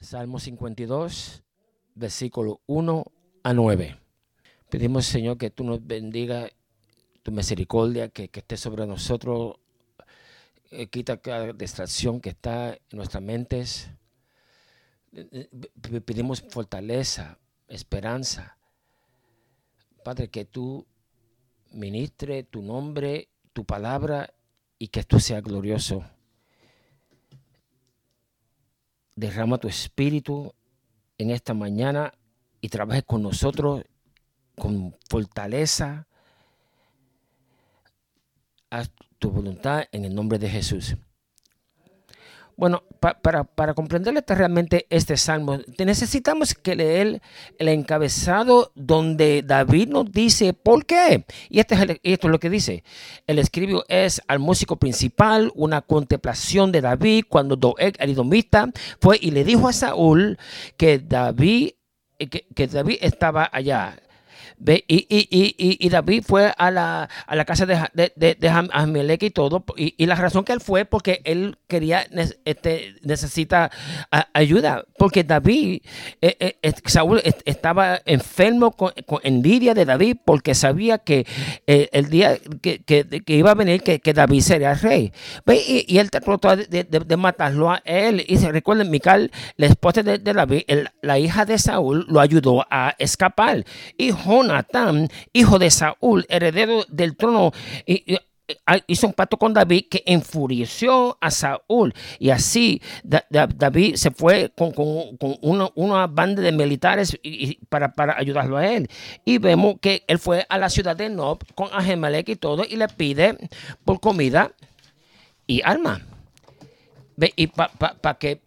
Salmo 52, versículo 1 a 9. Pedimos, Señor, que tú nos bendiga tu misericordia, que, esté sobre nosotros. Eh, quita cada distracción que está en nuestras mentes. Eh, eh, pedimos fortaleza, esperanza. Padre, que tú ministre tu nombre, tu palabra y que tú seas glorioso derrama tu espíritu en esta mañana y trabajes con nosotros con fortaleza. Haz tu voluntad en el nombre de Jesús. Bueno, para, para comprender realmente este salmo, necesitamos que leer el encabezado donde David nos dice por qué. Y este es esto es lo que dice. El escribio es al músico principal, una contemplación de David cuando Doeg, el idomita, fue y le dijo a Saúl que David, que, que David estaba allá y, David fue a la, casa de, de, de, y todo. Y, la razón que él fue porque él quería, este, necesita ayuda. Porque David, eh, eh, Saúl estaba enfermo con, envidia de David porque sabía que eh, el día que, iba a venir, que, David sería rey. Y, él trató de, matarlo a él. Y se recuerden, Mical, la esposa de, David, la hija de Saúl, lo ayudó a escapar. Y Jonatán, hijo de Saúl, heredero del trono, hizo un pacto con David que enfureció a Saúl. Y así David se fue con, una, banda de militares para, ayudarlo a él. Y vemos que él fue a la ciudad de Nob con Ahimelech y todo y le pide por comida y arma. Y para que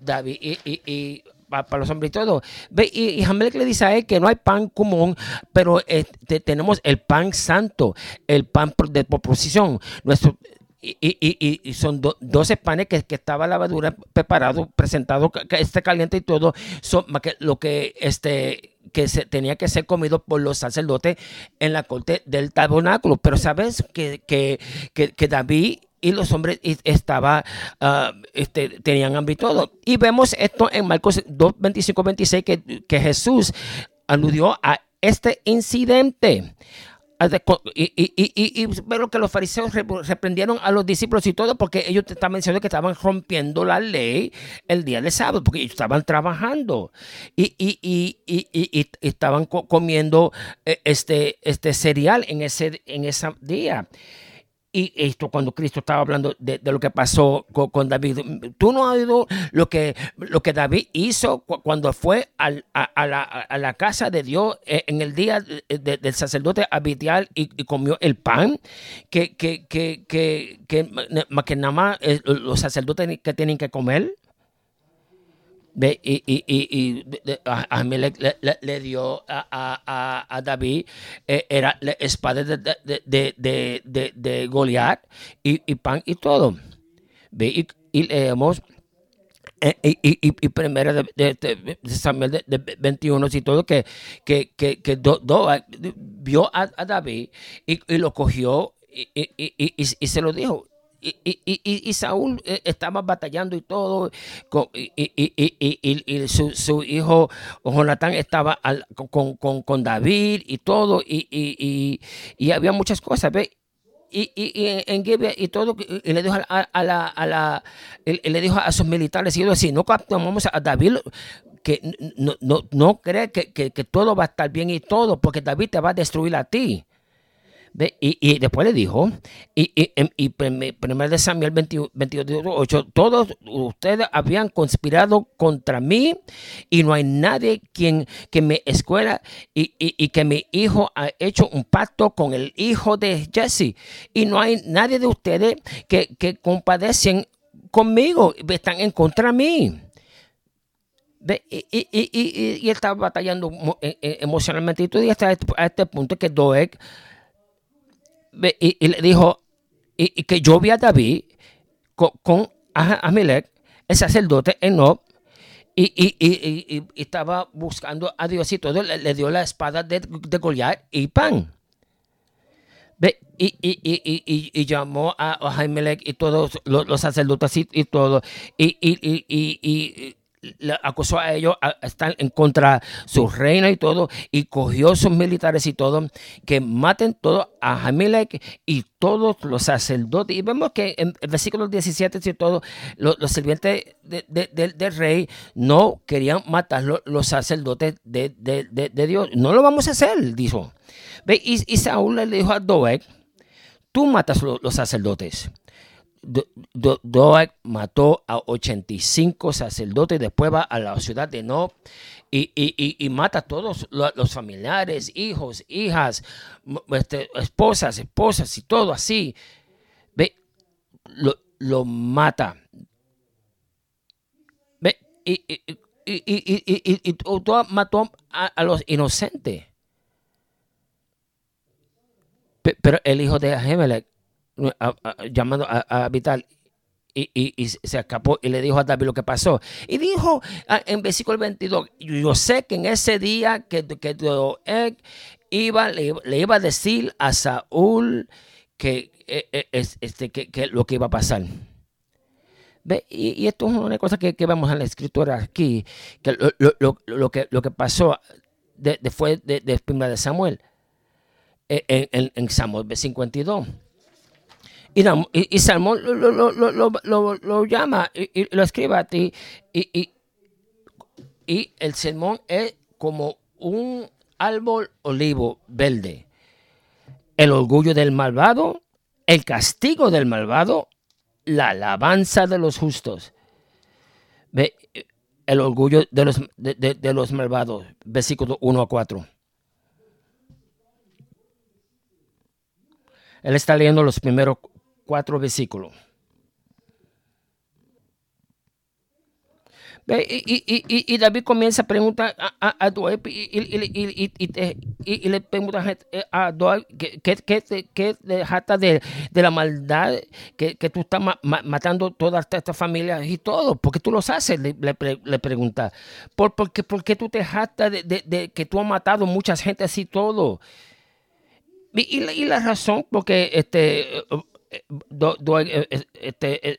David y para los hombres y todo. Ve, y, y le dice a él que no hay pan común, pero este, tenemos el pan santo, el pan de proposición. Nuestro, y, y, y, son 12 panes que, que estaba lavadura preparado, presentado, que, esté caliente y todo. Son, que, lo que este que se, tenía que ser comido por los sacerdotes en la corte del tabernáculo. Pero sabes que, que, que David y los hombres estaba, ah, este, tenían hambre y todo. Y vemos esto en Marcos 2, 25, 26, que, que Jesús aludió a este incidente. Ah, y, y, y, y, pero que los fariseos reprendieron a los discípulos y todo porque ellos estaban diciendo que estaban rompiendo la ley el día de sábado porque ellos estaban trabajando y, y estaban comiendo eh, este, este cereal en ese, en ese día. Y esto cuando Cristo estaba hablando de, lo que pasó con, David. Tú no has oído lo que, lo que David hizo cuando fue a, la, casa de Dios eh, en el día del sacerdote Abitial y, comió el pan que, que, que, que, que nada más eh, los sacerdotes que tienen que comer y, y, y, y le, le, dio a, a, a David, eh, era la espada de, de, de, de, Goliat y, y, pan y todo. ¿Ve? Y, leemos eh, y, y, y, primera de, de, Samuel de, 21 y todo que, que, que, que do, do, vio a, a David y, y, lo cogió y, y, y, se lo dijo y, y, y, Saúl eh, estaba batallando y todo, y, su, hijo Jonatán estaba con, con, con, David y todo, y, había muchas cosas, ¿ve? Y, en Gibeah y todo, y le dijo a, la, a la le dijo a sus militares, y así, no capturamos a David, que no, no, no cree que, que, que todo va a estar bien y todo, porque David te va a destruir a ti. Y, después le dijo, y, y, y primero de Samuel 22, 8, todos ustedes habían conspirado contra mí y no hay nadie quien que me escuela y, que mi hijo ha hecho un pacto con el hijo de Jesse y no hay nadie de ustedes que, que compadecen conmigo, están en contra de mí. Y, y, estaba batallando e, e, emocionalmente y hasta este, a este punto que Doeg y, le dijo y, que yo vi a David con, con el sacerdote en y, y, estaba buscando a Dios y todo, le, dio la espada de, de Goliat y pan. Y, y, llamó a Ahimelech y todos los, sacerdotes y, todo, y, le acusó a ellos a estar en contra de su reina y todo, y cogió sus militares y todo, que maten todo a Ahimelech y todos los sacerdotes. Y vemos que en el versículo 17 y todo, los, sirvientes del rey no querían matar los sacerdotes de, Dios. No lo vamos a hacer, dijo. Y, y Saúl le dijo a Doeg, tú matas los sacerdotes. Doeg mató a 85 sacerdotes, después va a la ciudad de Nob y, mata a todos los familiares, hijos, hijas, este, esposas, esposas y todo así. Ve, lo, mata. Ve, y, y, mató a, los inocentes. Pero el hijo de Ahimelech llamando a, Vital y, se escapó y le dijo a David lo que pasó. Y dijo ah, en versículo 22, yo sé que en ese día que, que iba, le, iba a decir a Saúl que, eh, eh, este, que, lo que iba a pasar. Y, esto es una cosa que, vemos en la escritura aquí, que lo, que, lo que pasó después de, de, de Samuel, eh, en, en, en Samuel 52. Y, y, Salmón lo, llama y, lo escribe a ti. Y, el sermón es como un árbol olivo verde. El orgullo del malvado, el castigo del malvado, la alabanza de los justos. Ve, el orgullo de los, de los malvados, versículo 1 a 4. Él está leyendo los primeros cuatro versículos. Y, David comienza a preguntar a, a, y, le pregunta a Doeg ¿qué, dejaste de, de, la maldad que, tú estás matando todas estas familias y todo? ¿Por qué tú los haces? Le, le, pregunta. ¿Por, ¿Por qué tú te jactas de, de, que tú has matado mucha gente así todo? Y, la, razón, porque este, eh, eh, este, eh,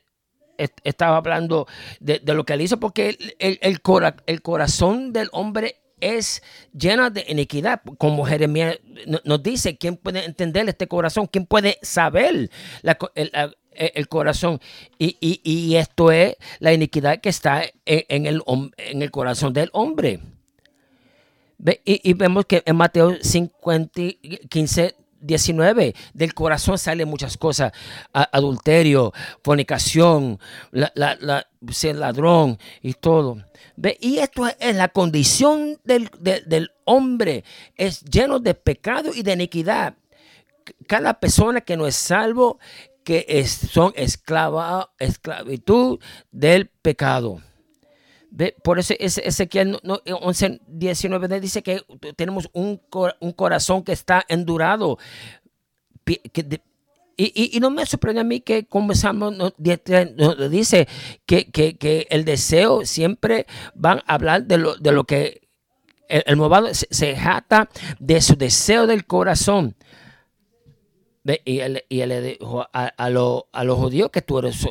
estaba hablando de, lo que él hizo, porque el, el, corazón del hombre es lleno de iniquidad, como Jeremías nos dice, ¿quién puede entender este corazón? ¿Quién puede saber el, corazón? Y, esto es la iniquidad que está en, el, en el corazón del hombre. Y, vemos que en Mateo 50, 15 19, del corazón salen muchas cosas, adulterio, fornicación, ser ladrón y todo. ¿Ve? Y esto es la condición del, hombre, es lleno de pecado y de iniquidad. Cada persona que no es salvo, que es, son esclava, esclavitud del pecado. Por eso Ezequiel 11, 19 dice que tenemos un, corazón que está endurado. y, no me sorprende a mí que como Salmo dice que, el deseo siempre van a hablar de lo, de lo que el, el se, jata de su deseo del corazón. Y él, le dijo a, los judíos que tú eres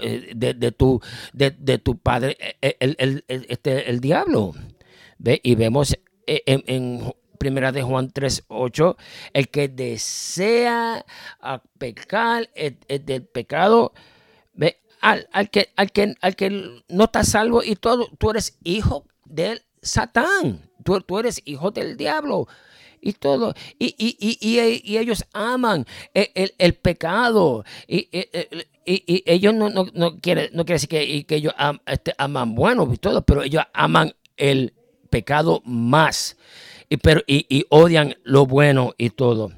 eh, de, tu, de, tu padre, eh, el, este, el diablo. ¿Ve? Y vemos en, en primera de Juan 3.8, el que desea pecar es, del pecado, ¿ve? Al, al, que, al, que, al que no está salvo y todo, tú eres hijo del Satán, tú, tú eres hijo del diablo y todo. Y, y, ellos aman el, pecado. Y, ellos no, no, no quieren no quiere decir que, que ellos este, aman bueno y todo, pero ellos aman el pecado más. Y, pero, y, odian lo bueno y todo.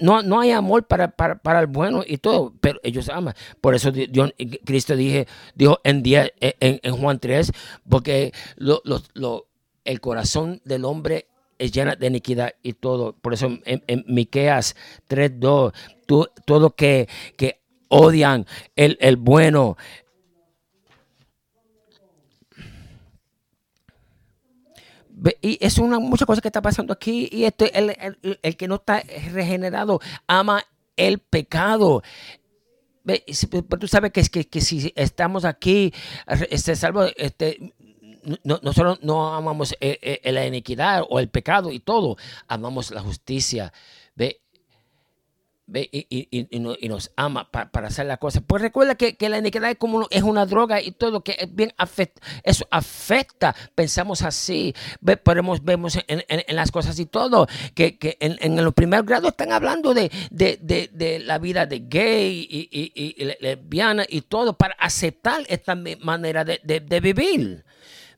No, no hay amor para, para, el bueno y todo, pero ellos aman. Por eso Dios, Cristo dije, dijo en, en, en Juan 3, porque lo, lo, el corazón del hombre es llena de iniquidad y todo. Por eso en, Miqueas 3.2, todo que, que odian el, bueno, Y es una mucha cosa que está pasando aquí. Y este, el, el, que no está regenerado ama el pecado. Pero tú sabes que, que, que si estamos aquí, este, salvo, este, nosotros no amamos la iniquidad o el pecado y todo, amamos la justicia. ¿Ve? y, nos ama para hacer la cosa. Pues recuerda que, la iniquidad es como es una droga y todo que es bien afecta, eso afecta, pensamos así, podemos, vemos en, las cosas y todo, que, en, los primeros grados están hablando de, de, la vida de gay y, lesbiana y todo para aceptar esta manera de vivir.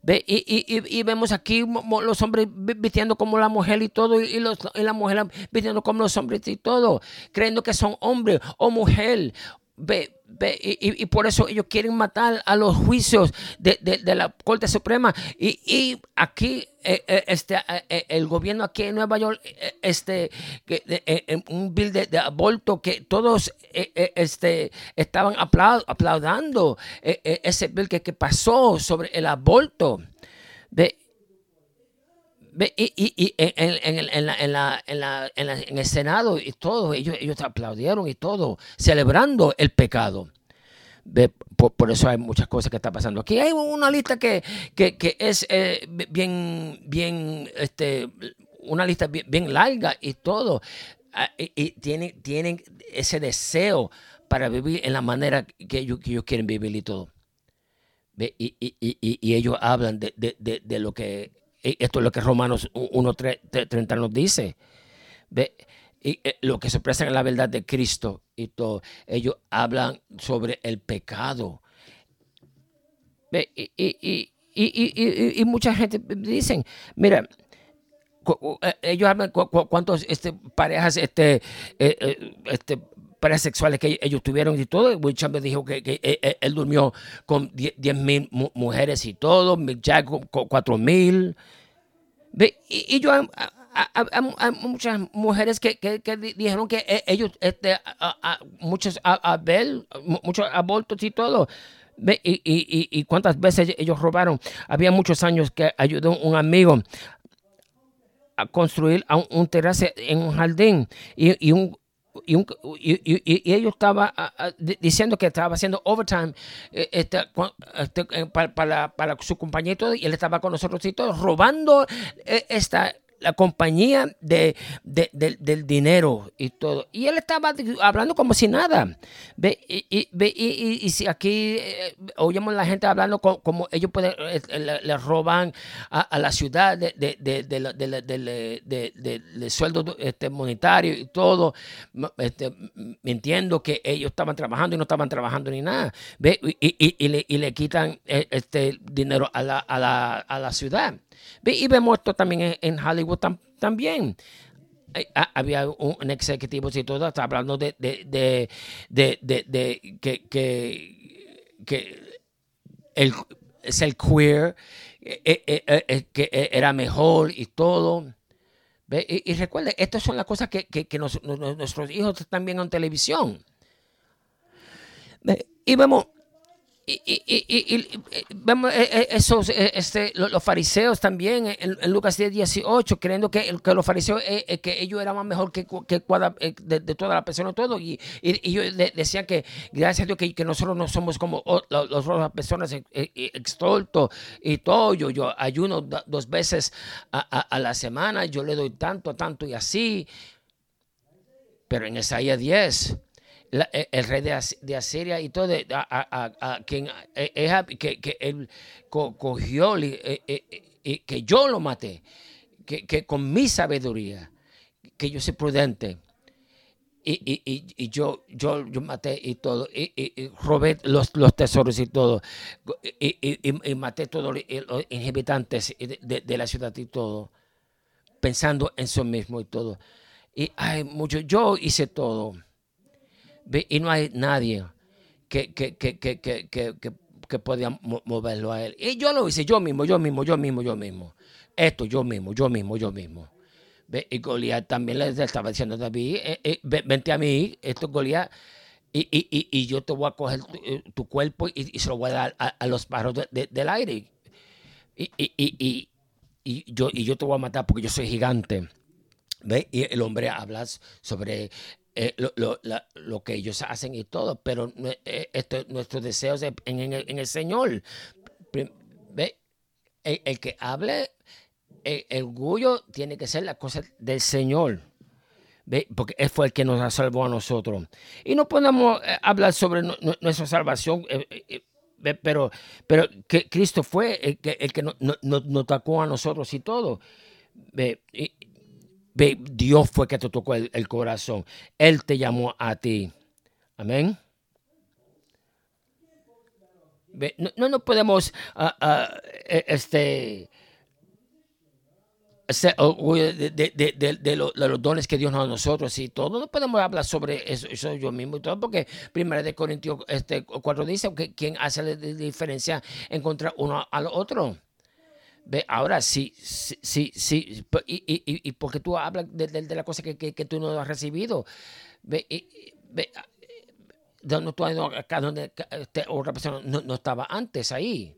Y, vemos aquí los hombres vistiendo como la mujer y todo, y, los, y la mujer vistiendo como los hombres y todo, creyendo que son hombre o mujer. Ve, y, por eso ellos quieren matar a los juicios de, la Corte Suprema. Y, aquí eh, eh, este, eh, el gobierno aquí en Nueva York, este, un bill de, aborto que todos este, estaban aplaudando ese bill que, que, pasó sobre el aborto. Y, en, el Senado y todo, ellos, ellos aplaudieron y todo, celebrando el pecado. Por, eso hay muchas cosas que están pasando. Aquí hay una lista que, es eh, bien, bien, este, una lista bien, larga y todo. Ah, y, tienen, tienen ese deseo para vivir en la manera que ellos, quieren vivir y todo. Y, ellos hablan de, de lo que esto es lo que Romanos 1.30 nos dice. ¿Ve? Y, eh, lo que se expresa en la verdad de Cristo y todo. Ellos hablan sobre el pecado. ¿Ve? Y, y, mucha gente dicen, mira, eh, ellos hablan cuántos este, parejas este, eh, este, sexuales que ellos tuvieron y todo. Will Chamber dijo que, él durmió con 10 mil mujeres y todo, Mick Jagger con 4 mil. Y, y yo hay muchas mujeres que, que, dijeron que e, ellos, este, a, muchos, a, muchos abortos y todo. Y, y, y, cuántas veces ellos robaron. Había muchos años que ayudó un amigo a construir un, un terrace en un jardín y, un, y, y, ellos estaban diciendo que estaba haciendo overtime eh, este, este, eh, para, para, su compañía y y él estaba con nosotros y todo, robando eh, esta la compañía de, del dinero y todo. Y él estaba hablando como si nada. ¿Ve? Y, y, y, si aquí eh, oímos la gente hablando como, ellos pueden, eh, le, roban a, la ciudad de, sueldo este, monetario y todo, este, mintiendo que ellos estaban trabajando y no estaban trabajando ni nada. ¿Ve? Y, le, le, quitan eh, este dinero a la, a la, a la ciudad. Y vemos esto también en, Hollywood también. Había un, ejecutivo y todo, está hablando de, de, que, que, el, es el queer, eh, eh, eh, que era mejor y todo. Y, recuerden, estas son las cosas que, nuestros hijos están viendo en televisión. Y vemos y, y, y, vemos eh, eh, esos, eh, este, los, fariseos también en, Lucas 10, 18, creyendo que, que los fariseos, que ellos eran más mejor que, que de, de, toda la persona, todo. Y, ellos decían que gracias a Dios que, nosotros no somos como las otras personas extoltos y todo. Yo, yo ayuno dos veces a, a, la semana, yo le doy tanto, tanto y así. Pero en Isaías 10 e, el rey de, Asiria y todo, a, quien e, que, él cogió e, y que yo lo maté, que, con mi sabiduría, que yo soy prudente. Y, yo, yo, yo maté y todo, y, robé los, los, tesoros y todo, y, maté todos los inhabitantes de, de, la ciudad y todo, pensando en eso mismo y todo. Y hay mucho, yo hice todo y no hay nadie que, que, que, que, podía moverlo a él. Y yo lo hice yo mismo, yo mismo, yo mismo, yo mismo. Esto yo mismo, yo mismo, yo mismo. Y Goliat también le estaba diciendo a David, eh, eh, vente a mí, esto es Goliat, y, y, y, yo te voy a coger tu, eh, cuerpo y, se lo voy a dar a, los pájaros del aire. Y, y, yo, y yo te voy a matar porque yo soy gigante. ¿Ve? Y el hombre habla sobre eh, lo, que ellos hacen y todo, pero eh, esto, nuestros deseos en, el, Señor. ¿ve? el, que hable, el, orgullo tiene que ser la cosa del Señor. Porque Él fue el que nos salvó a nosotros. Y no podemos eh, hablar sobre nuestra salvación, eh, pero, pero que Cristo fue el que, el que nos no, tocó a nosotros y todo. Dios fue que te tocó el, corazón. Él te llamó a ti. Amén. No, no podemos ah, e, este, de, los dones que Dios nos da a nosotros y todo. No podemos hablar sobre eso, yo mismo y todo, porque primero de Corintios este, 4 dice que quien hace la diferencia en contra uno al otro. Ve, ahora sí, sí, sí, sí y, y, y, porque tú hablas de, la cosa que, que, tú no has recibido. Ve, ve, donde tú acá donde este, otra persona no, no, estaba antes ahí.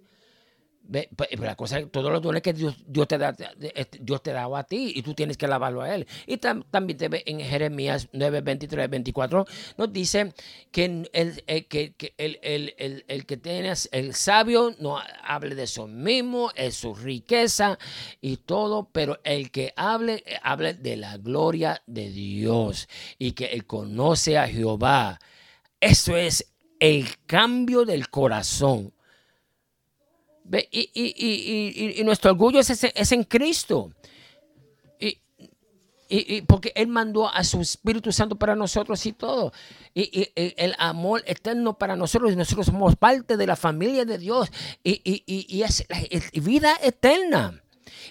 Pues, la cosa todos los dones que Dios, Dios, te da, este, Dios te daba a ti y tú tienes que alabarlo a Él. Y también te ve en Jeremías 9, 23, 24, nos dice que el, el que, el, el, el, que tienes, el sabio no hable de eso mismo, es su riqueza y todo, pero el que hable, hable de la gloria de Dios y que él conoce a Jehová. Eso es el cambio del corazón y, nuestro orgullo es, en Cristo. Y, porque Él mandó a su Espíritu Santo para nosotros y todo. Y, el amor eterno para nosotros. Y nosotros somos parte de la familia de Dios. Y, es vida eterna.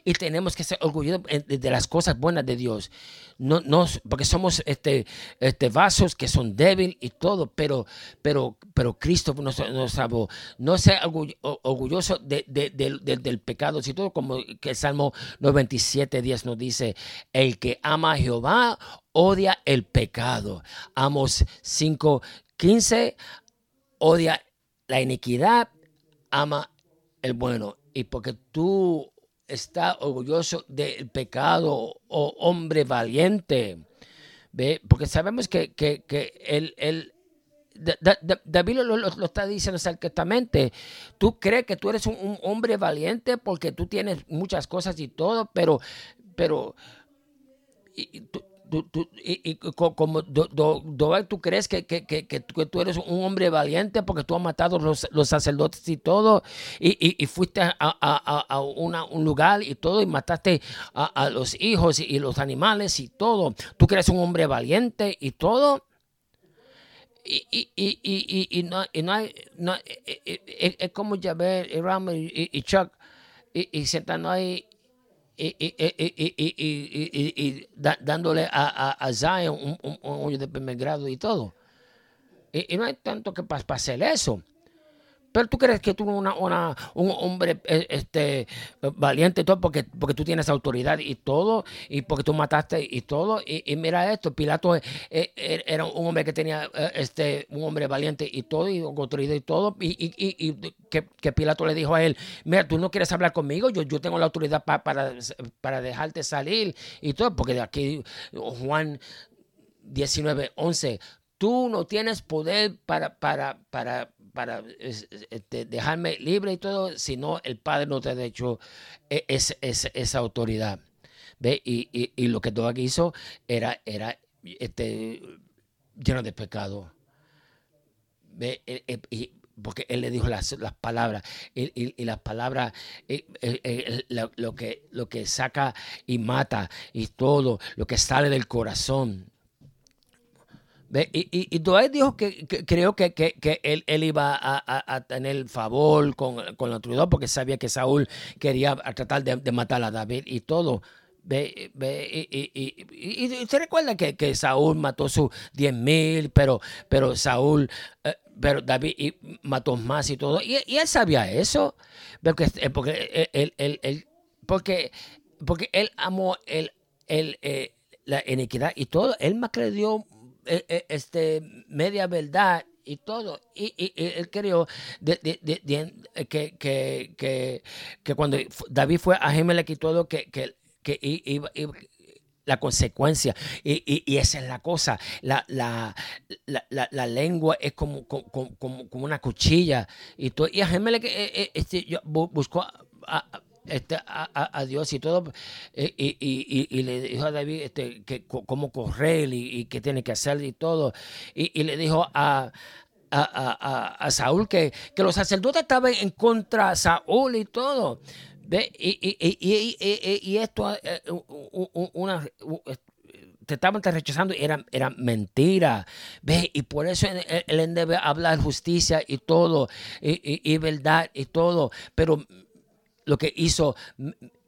Y tenemos que ser orgullosos de las cosas buenas de Dios no, no, porque somos este, este, vasos que son débiles y todo, pero, pero, pero Cristo nos, salvó. No sea orgulloso de, del pecado, sino todo como que el Salmo 97, 10 nos dice, el que ama a Jehová odia el pecado. Amos 5, 15, odia la iniquidad, ama el bueno. Y porque tú está orgulloso del pecado o oh hombre valiente. ¿Ve? Porque sabemos que, que, que él, David lo, está diciendo exactamente. Tú crees que tú eres un, hombre valiente porque tú tienes muchas cosas y todo, pero, pero como tú crees que, que, tú eres un hombre valiente porque tú has matado los, los sacerdotes y todo, y, fuiste a, un lugar y todo, y mataste a, los hijos y, los animales y todo. Tú crees un hombre valiente y todo. Y, no, no hay, no, es, como ya ver y, Chuck y, sentando ahí y, dándole a, a, Zion un, un, de primer grado y todo. Y, no hay tanto que para hacer eso. Pero tú crees que tú eres una, un hombre eh, este, valiente y todo porque, porque tú tienes autoridad y todo, y porque tú mataste y todo. Y, mira esto, Pilato eh, eh, era un hombre que tenía este, un hombre valiente y todo, y autoridad y todo. Y, y, que, que, Pilato le dijo a él, mira, tú no quieres hablar conmigo, yo, yo tengo la autoridad para, para dejarte salir y todo, porque de aquí Juan 19, 11, tú no tienes poder para, para, para para este, dejarme libre y todo, sino el Padre no te ha hecho e, esa autoridad. ¿Ve? Y, lo que Doag hizo era, era este, lleno de pecado. ¿Ve? E, e, porque él le dijo las, palabras y, las palabras lo, que, lo que saca y mata y todo lo que sale del corazón y, y, y Dwight dijo que, creo que, que, él, él, iba a, a, tener favor con, con los trudeau porque sabía que Saúl quería tratar de, matar a David y todo. Ve, ve, y, y, y, se recuerda que, que Saúl mató sus 10 mil, pero, pero Saúl, eh, pero David mató más y todo. Y, él sabía eso, porque, eh, porque, él, él, él, porque, porque él amó el, el, eh, la iniquidad y todo. Él más que le dio este, media verdad y todo. Y, él creyó que, que, que, cuando David fue a Gemelec y todo, que, que, iba, la consecuencia. Y, y, esa es la cosa. La, la, la, lengua es como, como, como, una cuchilla. Y, todo, y a Gemelec eh, eh, este, buscó este, a, Dios y todo, eh, y, le dijo a David este, que, cómo correr y, qué tiene que hacer y todo, y, le dijo a, a, Saúl que, que, los sacerdotes estaban en contra de Saúl y todo. ¿Ve? Y, esto, una, te estaban rechazando, era, era mentira. ¿Ve? Y por eso él, debe hablar justicia y todo, y, verdad y todo. Pero lo que hizo,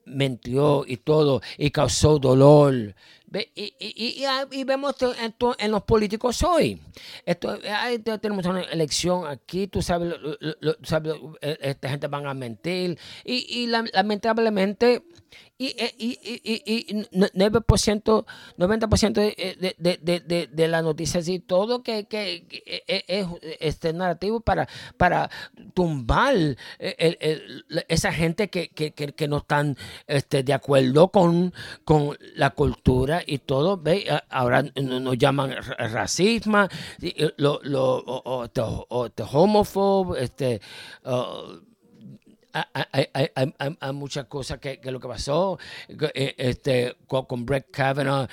mentió y todo, y causó dolor. Y, y, y, vemos esto en, los políticos hoy. Esto, tenemos una elección aquí, tú sabes, sabes esta gente van a mentir. Y, lamentablemente y, y, y, y 9%, 90% de, de, de, de, las noticias y todo que, que, es este narrativo para, para tumbar esa gente que, que, que, no están este, de acuerdo con, con la cultura y todo. ¿ve? Ahora nos llaman racismo, lo, lo, o, homófobo, este, hay, muchas cosas que, lo que pasó eh, este, con, Brett Kavanaugh,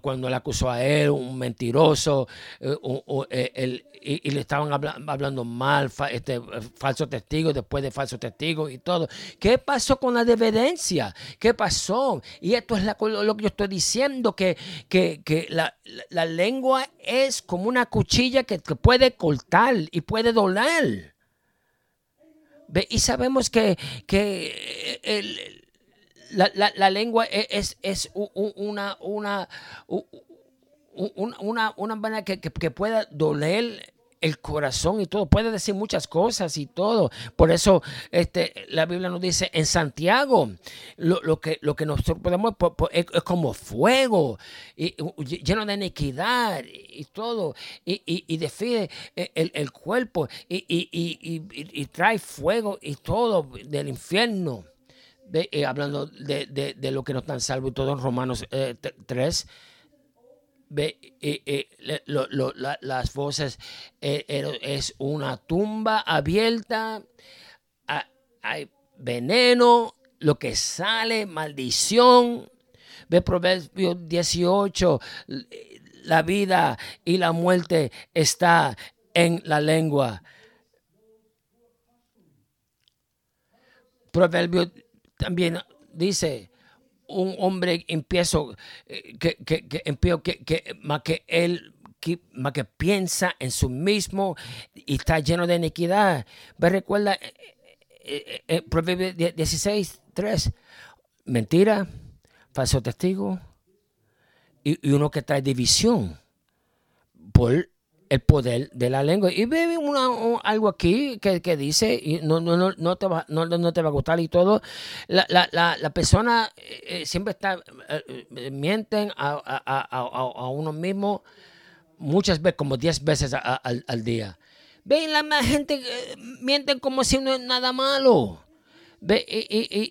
cuando le acusó a él, un mentiroso, eh, y, le estaban hablando mal, este, falsos testigos, después de falsos testigos y todo. ¿Qué pasó con la dependencia? ¿Qué pasó? Y esto es lo que yo estoy diciendo, que, que, la, lengua es como una cuchilla que, que puede cortar y puede doler. Y sabemos que, que la, lengua e, es, es una, una, una, una manera que, que, pueda doler el corazón y todo, puede decir muchas cosas y todo. Por eso este, la Biblia nos dice en Santiago, lo, que, lo que nosotros podemos es, como fuego, y, lleno de iniquidad y, todo, y, y, define el, cuerpo y, trae fuego y todo del infierno. Eh, hablando de, lo que nos están salvo y todo en Romanos 3 eh, ve, eh, eh, las voces eh, es una tumba abierta, hay veneno, lo que sale, maldición. Ve Proverbios 18, la vida y la muerte está en la lengua. Proverbios también dice, un hombre empiezo eh, que, que, que, que, más que él más que piensa en su mismo y está lleno de iniquidad. Me recuerda eh, eh, Proverbios 16, 3. Mentira, falso testigo y, y uno que trae división por el poder de la lengua. Y ve algo aquí que, dice, y no, no, no, no, te va, no, no, te va a gustar y todo. La, la, la, la persona eh, siempre está, eh, mienten a, a, a, a, uno mismo muchas veces, como 10 veces al, al, día. Ve, la gente eh, mienten como si no es nada malo. Ve, y,